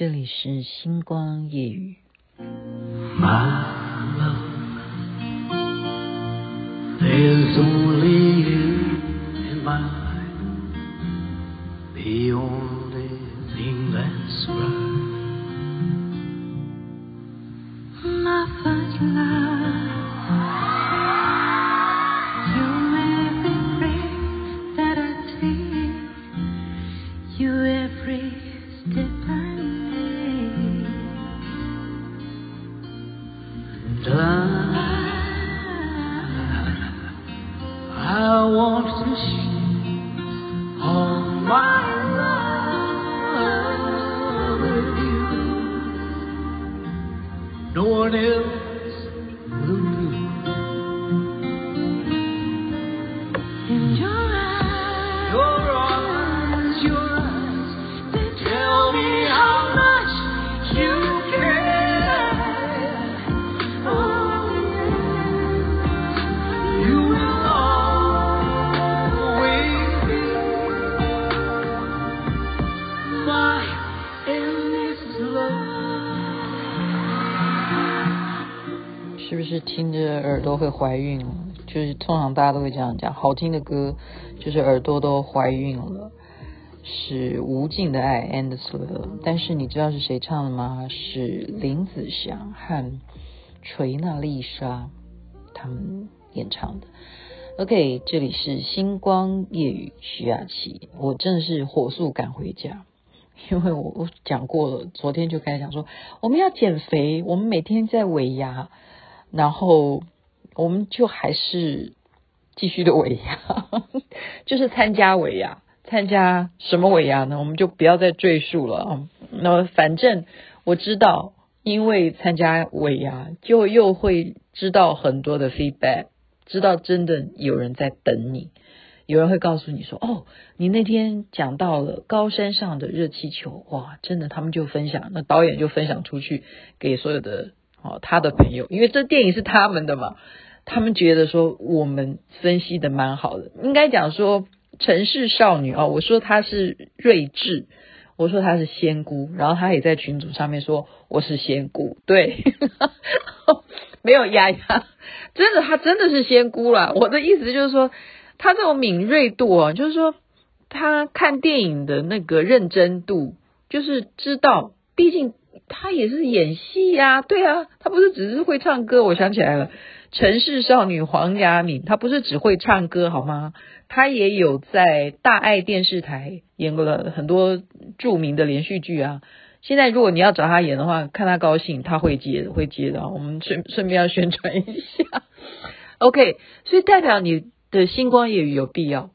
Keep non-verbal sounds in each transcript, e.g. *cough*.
这里是星光夜语。妈妈 want to share all my love with you. No one else 是不是听着耳朵会怀孕？就是通常大家都会这样讲，好听的歌就是耳朵都怀孕了，是无尽的爱 （Endless Love）。但是你知道是谁唱的吗？是林子祥和锤娜丽莎他们演唱的。OK，这里是星光夜雨徐雅琪，我真的是火速赶回家。*laughs* 因为我我讲过了，昨天就开始讲说我们要减肥，我们每天在尾牙，然后我们就还是继续的尾牙，*laughs* 就是参加尾牙，参加什么尾牙呢？我们就不要再赘述了啊。那反正我知道，因为参加尾牙，就又会知道很多的 feedback，知道真的有人在等你。有人会告诉你说：“哦，你那天讲到了高山上的热气球，哇，真的，他们就分享，那导演就分享出去给所有的哦他的朋友，因为这电影是他们的嘛，他们觉得说我们分析的蛮好的，应该讲说城市少女啊、哦，我说她是睿智，我说她是仙姑，然后她也在群组上面说我是仙姑，对，*laughs* 没有压压，真的，她真的是仙姑啦。我的意思就是说。”她这种敏锐度啊，就是说她看电影的那个认真度，就是知道，毕竟他也是演戏呀、对啊，他不是只是会唱歌。我想起来了，城市少女黄雅敏，她不是只会唱歌好吗？她也有在大爱电视台演过了很多著名的连续剧啊。现在如果你要找她演的话，看她高兴，她会接，会接的。我们顺顺便要宣传一下，*laughs* OK，所以代表你。的星光夜语有必要，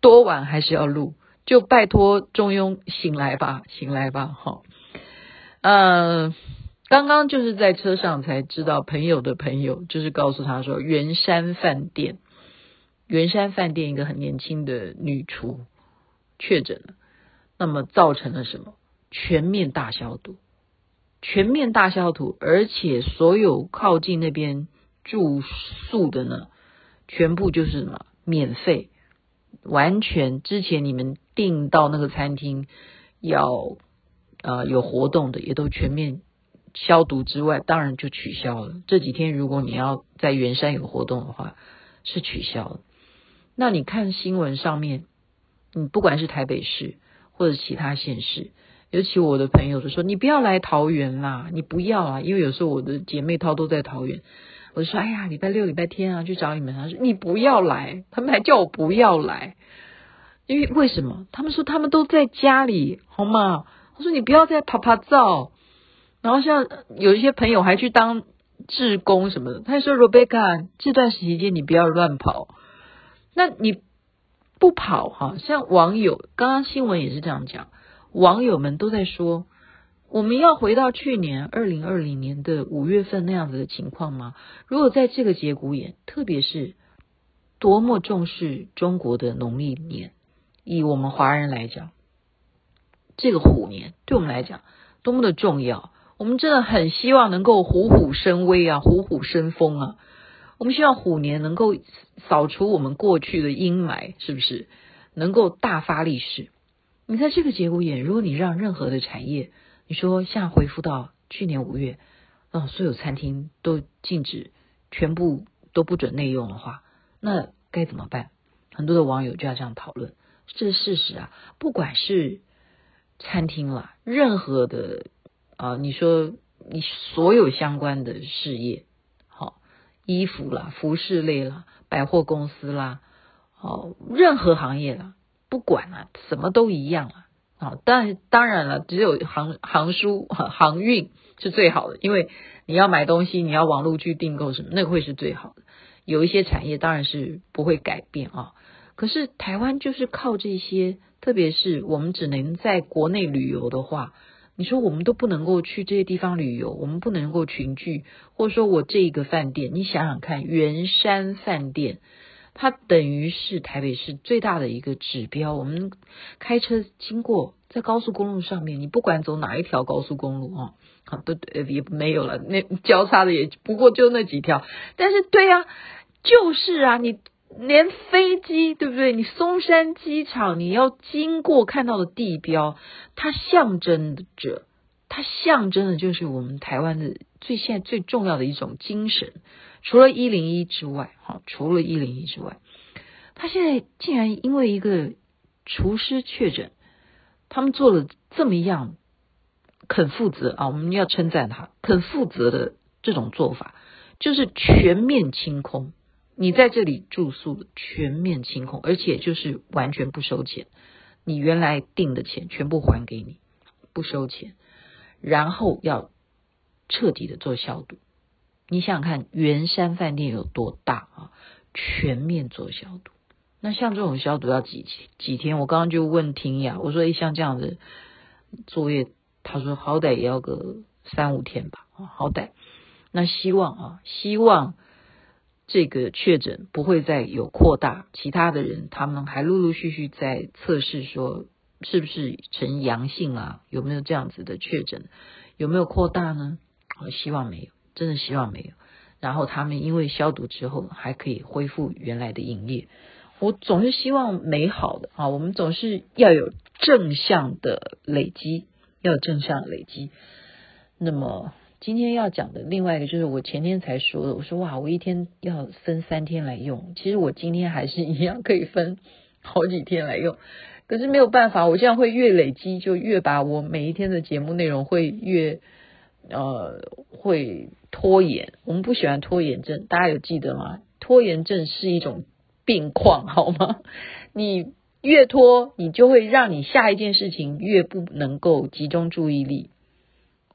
多晚还是要录，就拜托中庸醒来吧，醒来吧，好。嗯，刚刚就是在车上才知道，朋友的朋友就是告诉他说，圆山饭店，圆山饭店一个很年轻的女厨确诊了，那么造成了什么？全面大消毒，全面大消毒，而且所有靠近那边住宿的呢？全部就是什么免费，完全之前你们订到那个餐厅要呃有活动的也都全面消毒之外，当然就取消了。这几天如果你要在圆山有活动的话，是取消了。那你看新闻上面，你不管是台北市或者其他县市，尤其我的朋友就说，你不要来桃园啦，你不要啊，因为有时候我的姐妹淘都在桃园。我就说，哎呀，礼拜六、礼拜天啊，去找你们。他说，你不要来，他们还叫我不要来，因为为什么？他们说他们都在家里，好吗？我说你不要再趴趴走。然后像有一些朋友还去当志工什么的，他说，Rebecca，这段时间你不要乱跑。那你不跑哈？像网友刚刚新闻也是这样讲，网友们都在说。我们要回到去年二零二零年的五月份那样子的情况吗？如果在这个节骨眼，特别是多么重视中国的农历年，以我们华人来讲，这个虎年对我们来讲多么的重要，我们真的很希望能够虎虎生威啊，虎虎生风啊！我们希望虎年能够扫除我们过去的阴霾，是不是？能够大发利市？你在这个节骨眼，如果你让任何的产业，你说像回复到去年五月，哦，所有餐厅都禁止，全部都不准内用的话，那该怎么办？很多的网友就要这样讨论，这是事实啊。不管是餐厅啦，任何的啊、你说你所有相关的事业，好，衣服啦、服饰类啦、百货公司啦，哦，任何行业啦，不管啊，什么都一样啊。啊，但当然了，只有航航书航运是最好的，因为你要买东西，你要网络去订购什么，那个会是最好的。有一些产业当然是不会改变啊，可是台湾就是靠这些，特别是我们只能在国内旅游的话，你说我们都不能够去这些地方旅游，我们不能够群聚，或者说我这一个饭店，你想想看，圆山饭店。它等于是台北市最大的一个指标。我们开车经过在高速公路上面，你不管走哪一条高速公路啊，好不也没有了，那交叉的也不过就那几条。但是对啊，就是啊，你连飞机对不对？你松山机场你要经过看到的地标，它象征着，它象征的就是我们台湾的最现在最重要的一种精神。除了一零一之外，哈，除了一零一之外，他现在竟然因为一个厨师确诊，他们做了这么样肯负责啊，我们要称赞他肯负责的这种做法，就是全面清空，你在这里住宿全面清空，而且就是完全不收钱，你原来订的钱全部还给你，不收钱，然后要彻底的做消毒。你想想看，圆山饭店有多大啊？全面做消毒。那像这种消毒要几几天？我刚刚就问婷雅，我说：“诶，像这样的作业，他说好歹也要个三五天吧，好歹。那希望啊，希望这个确诊不会再有扩大。其他的人他们还陆陆续续在测试，说是不是呈阳性啊？有没有这样子的确诊？有没有扩大呢？我希望没有。”真的希望没有，然后他们因为消毒之后还可以恢复原来的营业。我总是希望美好的啊，我们总是要有正向的累积，要有正向累积。那么今天要讲的另外一个就是我前天才说的，我说哇，我一天要分三天来用，其实我今天还是一样可以分好几天来用，可是没有办法，我这样会越累积就越把我每一天的节目内容会越呃会。拖延，我们不喜欢拖延症，大家有记得吗？拖延症是一种病况，好吗？*laughs* 你越拖，你就会让你下一件事情越不能够集中注意力。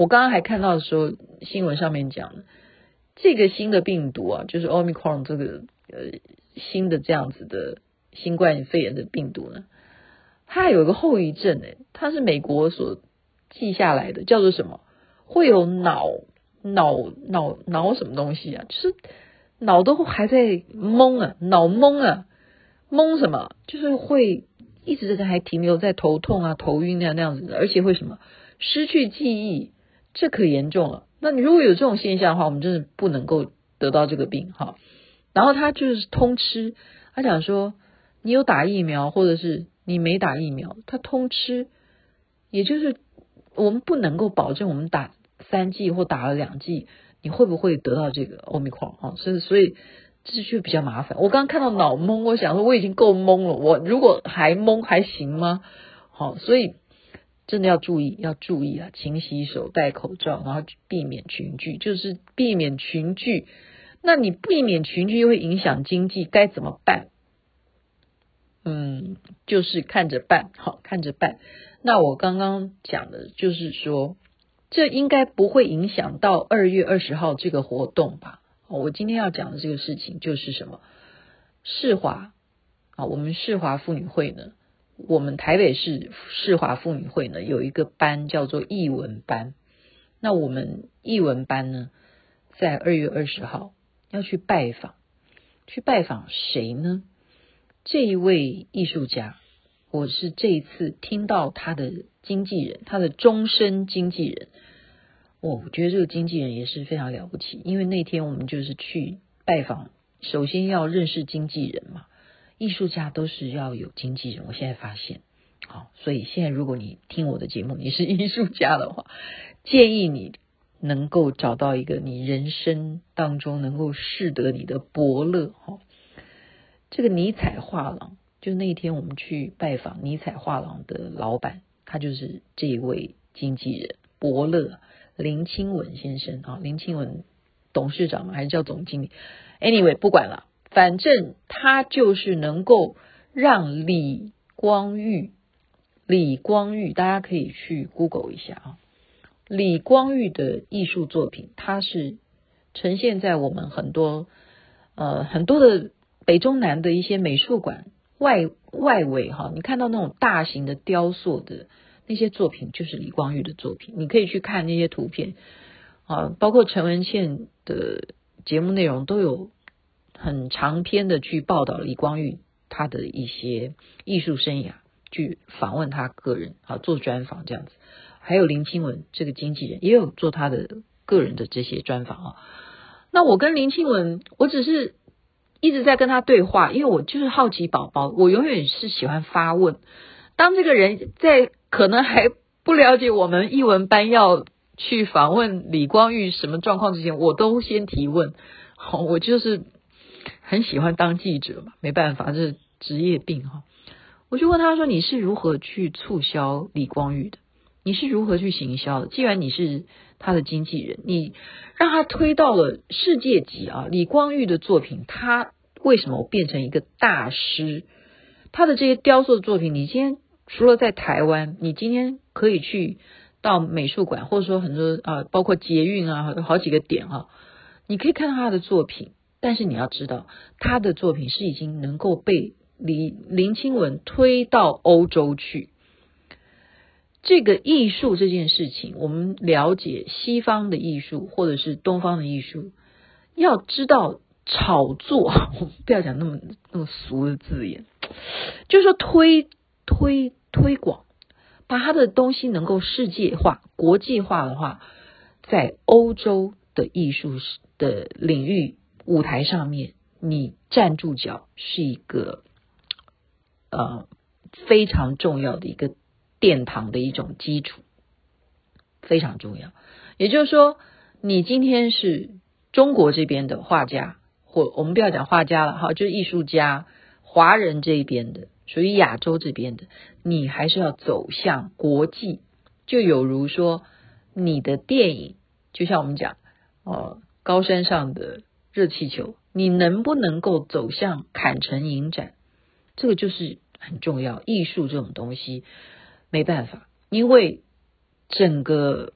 我刚刚还看到说新闻上面讲这个新的病毒啊，就是 Omicron 这个呃新的这样子的新冠肺炎的病毒呢，它还有一个后遗症诶，它是美国所记下来的，叫做什么？会有脑。脑脑脑什么东西啊？就是脑都还在懵啊，脑懵啊，懵什么？就是会一直在还停留在头痛啊、头晕那样那样子的，而且会什么失去记忆，这可严重了。那你如果有这种现象的话，我们真的不能够得到这个病哈。然后他就是通吃，他讲说你有打疫苗或者是你没打疫苗，他通吃，也就是我们不能够保证我们打。三剂或打了两剂，你会不会得到这个欧米狂啊？所以，所以这就比较麻烦。我刚刚看到脑懵，我想说我已经够懵了，我如果还懵还行吗？好，所以真的要注意，要注意啊，勤洗手，戴口罩，然后避免群聚，就是避免群聚。那你避免群聚又会影响经济，该怎么办？嗯，就是看着办，好，看着办。那我刚刚讲的就是说。这应该不会影响到二月二十号这个活动吧？我今天要讲的这个事情就是什么？世华啊，我们世华妇女会呢，我们台北市世华妇女会呢有一个班叫做艺文班。那我们艺文班呢，在二月二十号要去拜访，去拜访谁呢？这一位艺术家，我是这一次听到他的。经纪人，他的终身经纪人，我觉得这个经纪人也是非常了不起。因为那天我们就是去拜访，首先要认识经纪人嘛，艺术家都是要有经纪人。我现在发现，好，所以现在如果你听我的节目，你是艺术家的话，*laughs* 建议你能够找到一个你人生当中能够适得你的伯乐哈。这个尼采画廊，就那天我们去拜访尼采画廊的老板，他就是这一位经纪人伯乐林清文先生啊，林清文董事长嘛还是叫总经理？Anyway，不管了，反正他就是能够让李光玉。李光玉，大家可以去 Google 一下啊。李光玉的艺术作品，它是呈现在我们很多呃很多的北中南的一些美术馆外外围哈，你看到那种大型的雕塑的那些作品，就是李光玉的作品。你可以去看那些图片啊，包括陈文茜的节目内容都有很长篇的去报道李光裕他的一些艺术生涯。去访问他个人，啊做专访这样子，还有林清文这个经纪人也有做他的个人的这些专访啊。那我跟林清文，我只是一直在跟他对话，因为我就是好奇宝宝，我永远是喜欢发问。当这个人在可能还不了解我们艺文班要去访问李光裕什么状况之前，我都先提问。好，*laughs* 我就是很喜欢当记者嘛，没办法，这是职业病哈。我就问他说：“你是如何去促销李光裕的？你是如何去行销的？既然你是他的经纪人，你让他推到了世界级啊！李光裕的作品，他为什么变成一个大师？他的这些雕塑的作品，你今天除了在台湾，你今天可以去到美术馆，或者说很多啊，包括捷运啊，好几个点啊，你可以看到他的作品。但是你要知道，他的作品是已经能够被。”李林清文推到欧洲去，这个艺术这件事情，我们了解西方的艺术或者是东方的艺术，要知道炒作，我 *laughs* 们不要讲那么那么俗的字眼，就是说推推推广，把他的东西能够世界化、国际化的话，在欧洲的艺术的领域舞台上面，你站住脚是一个。呃，非常重要的一个殿堂的一种基础，非常重要。也就是说，你今天是中国这边的画家，或我们不要讲画家了哈，就是艺术家，华人这边的，属于亚洲这边的，你还是要走向国际。就有如说，你的电影，就像我们讲，呃，高山上的热气球，你能不能够走向坎城影展？这个就是很重要，艺术这种东西没办法，因为整个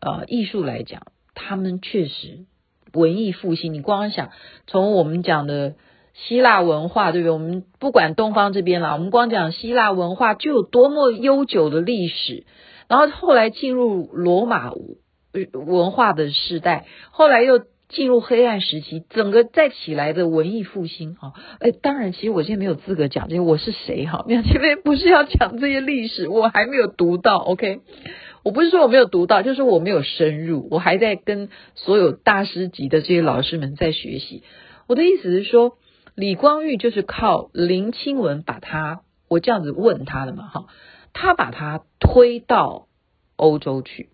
呃艺术来讲，他们确实文艺复兴。你光想从我们讲的希腊文化，对不对？我们不管东方这边啦，我们光讲希腊文化就有多么悠久的历史，然后后来进入罗马文化的时代，后来又。进入黑暗时期，整个再起来的文艺复兴啊！哎，当然，其实我现在没有资格讲这些，我是谁哈？*laughs* 因为不是要讲这些历史，我还没有读到。OK，我不是说我没有读到，就是我没有深入，我还在跟所有大师级的这些老师们在学习。我的意思是说，李光玉就是靠林清文把他，我这样子问他的嘛哈，他把他推到欧洲去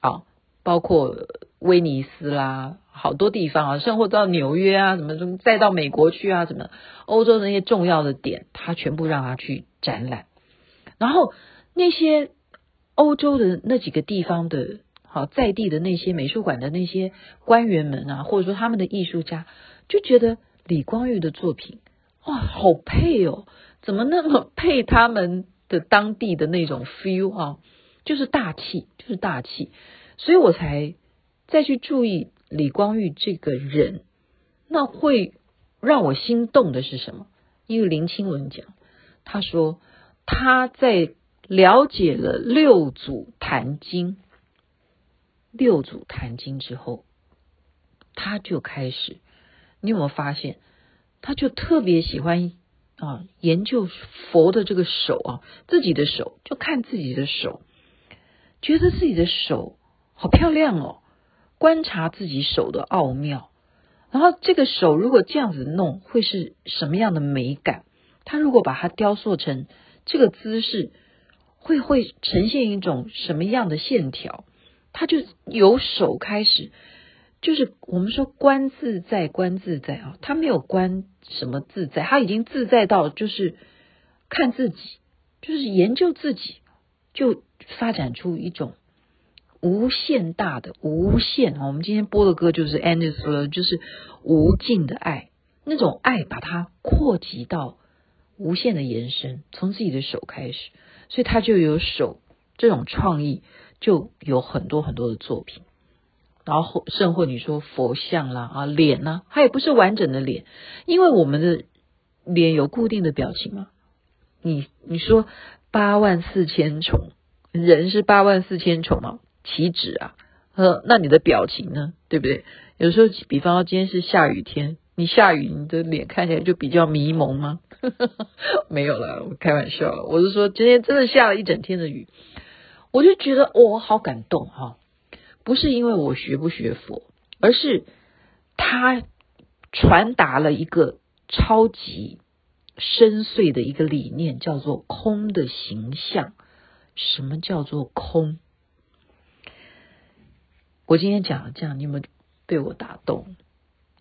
啊，包括威尼斯啦。好多地方啊，生活到纽约啊，什么什么，再到美国去啊，什么欧洲的那些重要的点，他全部让他去展览。然后那些欧洲的那几个地方的，好在地的那些美术馆的那些官员们啊，或者说他们的艺术家，就觉得李光裕的作品哇，好配哦，怎么那么配他们的当地的那种 feel 啊，就是大气，就是大气，所以我才再去注意。李光玉这个人，那会让我心动的是什么？因为林清文讲，他说他在了解了六祖坛经，六祖坛经之后，他就开始，你有没有发现？他就特别喜欢啊研究佛的这个手啊，自己的手，就看自己的手，觉得自己的手好漂亮哦。观察自己手的奥妙，然后这个手如果这样子弄，会是什么样的美感？他如果把它雕塑成这个姿势会会呈现一种什么样的线条？他就由手开始，就是我们说观自在，观自在啊，他没有观什么自在，他已经自在到就是看自己，就是研究自己，就发展出一种无限大的无限啊。我们今天播的歌就是 Endless，就是无尽的爱，那种爱把它扩及到无限的延伸，从自己的手开始，所以他就有手这种创意。就有很多很多的作品，然后甚或你说佛像啦啊脸呢，它也不是完整的脸，因为我们的脸有固定的表情嘛。你你说八万四千重，人是八万四千重嘛？岂止啊？呃，那你的表情呢？对不对？有时候，比方说今天是下雨天，你下雨，你的脸看起来就比较迷蒙吗？*laughs* 没有啦，我开玩笑，我是说今天真的下了一整天的雨。我就觉得我、好感动哈，不是因为我学不学佛，而是他传达了一个超级深邃的一个理念，叫做空的形象。什么叫做空？我今天讲了这样，你有没有被我打动？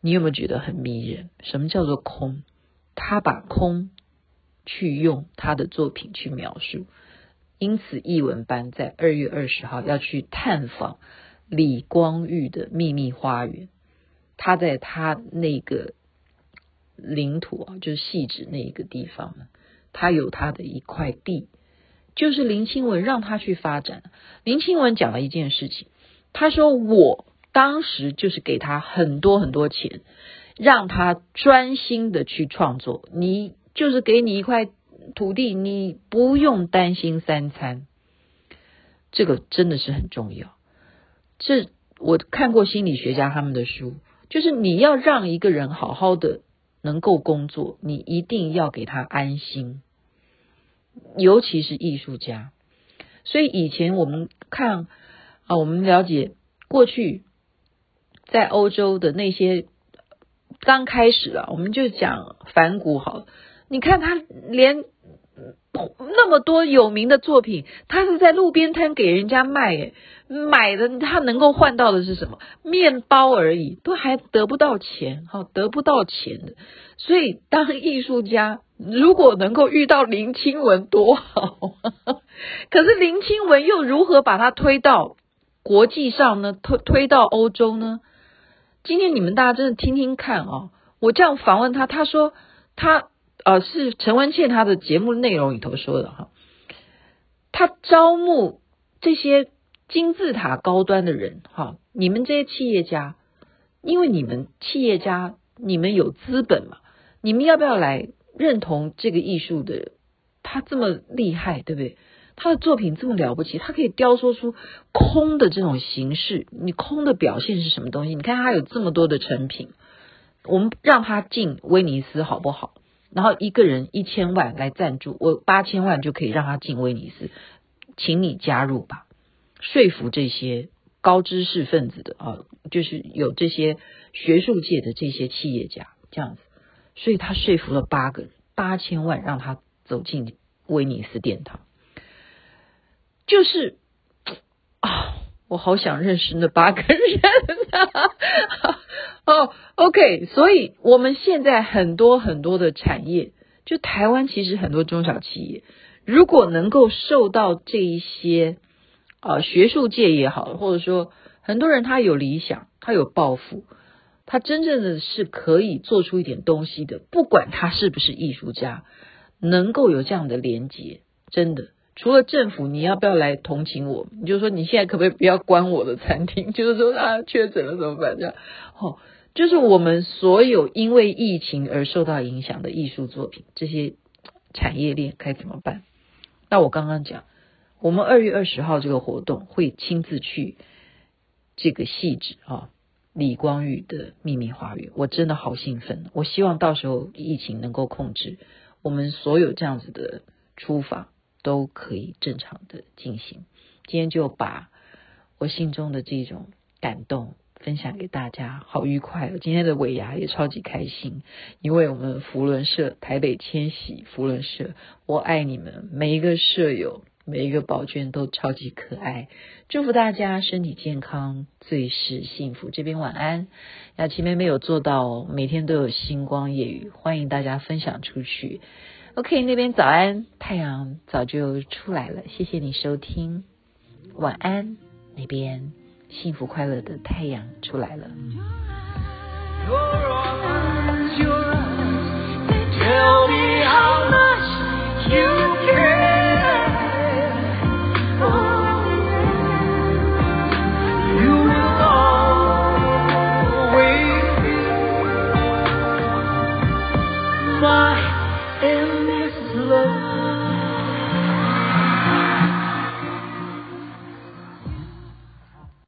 你有没有觉得很迷人？什么叫做空？他把空去用他的作品去描述。因此，译文班在二月二十号要去探访李光裕的秘密花园。他在他那个领土啊，就是汐止那一个地方，他有他的一块地，就是林清文让他去发展。林清文讲了一件事情，他说：“我当时就是给他很多很多钱，让他专心的去创作。你就是给你一块。”土地，你不用担心三餐，这个真的是很重要。这我看过心理学家他们的书，就是你要让一个人好好的能够工作，你一定要给他安心，尤其是艺术家。所以以前我们看啊，我们了解过去在欧洲的那些刚开始啊，我们就讲反骨好，你看他连。那么多有名的作品，他是在路边摊给人家卖，诶，买的他能够换到的是什么？面包而已，都还得不到钱，哈，得不到钱的。所以当艺术家，如果能够遇到林清文多好，*laughs* 可是林清文又如何把他推到国际上呢？推推到欧洲呢？今天你们大家真的听听看啊！我这样访问他，他说他。呃，是陈文茜他的节目内容里头说的哈，他招募这些金字塔高端的人哈，你们这些企业家，因为你们企业家你们有资本嘛，你们要不要来认同这个艺术的？他这么厉害，对不对？他的作品这么了不起，他可以雕塑出空的这种形式。你空的表现是什么东西？你看他有这么多的成品，我们让他进威尼斯好不好？然后一个人一千万来赞助，我八千万就可以让他进威尼斯，请你加入吧，说服这些高知识分子的啊，就是有这些学术界的这些企业家这样子，所以他说服了八个人，八千万让他走进威尼斯殿堂，就是啊，我好想认识那八个人啊。*laughs* 哦、oh，OK，所以我们现在很多很多的产业，就台湾其实很多中小企业，如果能够受到这一些啊、学术界也好，或者说很多人他有理想，他有抱负，他真正的是可以做出一点东西的，不管他是不是艺术家，能够有这样的连接，真的。除了政府，你要不要来同情我？你就说你现在可不可以不要关我的餐厅？*laughs* 就是说啊，确诊了怎么办？这样，哦。就是我们所有因为疫情而受到影响的艺术作品，这些产业链该怎么办？那我刚刚讲，我们二月二十号这个活动会亲自去这个细致啊，李光裕的秘密花园，我真的好兴奋！我希望到时候疫情能够控制，我们所有这样子的出访都可以正常的进行。今天就把我心中的这种感动。分享给大家，好愉快哦！今天的尾牙也超级开心，因为我们福伦社台北千禧福伦社，我爱你们每一个舍友，每一个宝卷都超级可爱。祝福大家身体健康最是幸福。这边晚安。雅琪妹妹有做到哦每天都有星光夜语欢迎大家分享出去。Ok 那边早安。太阳早就出来了谢谢你收听。晚安那边幸福快乐的太阳出来了。Tell me how much you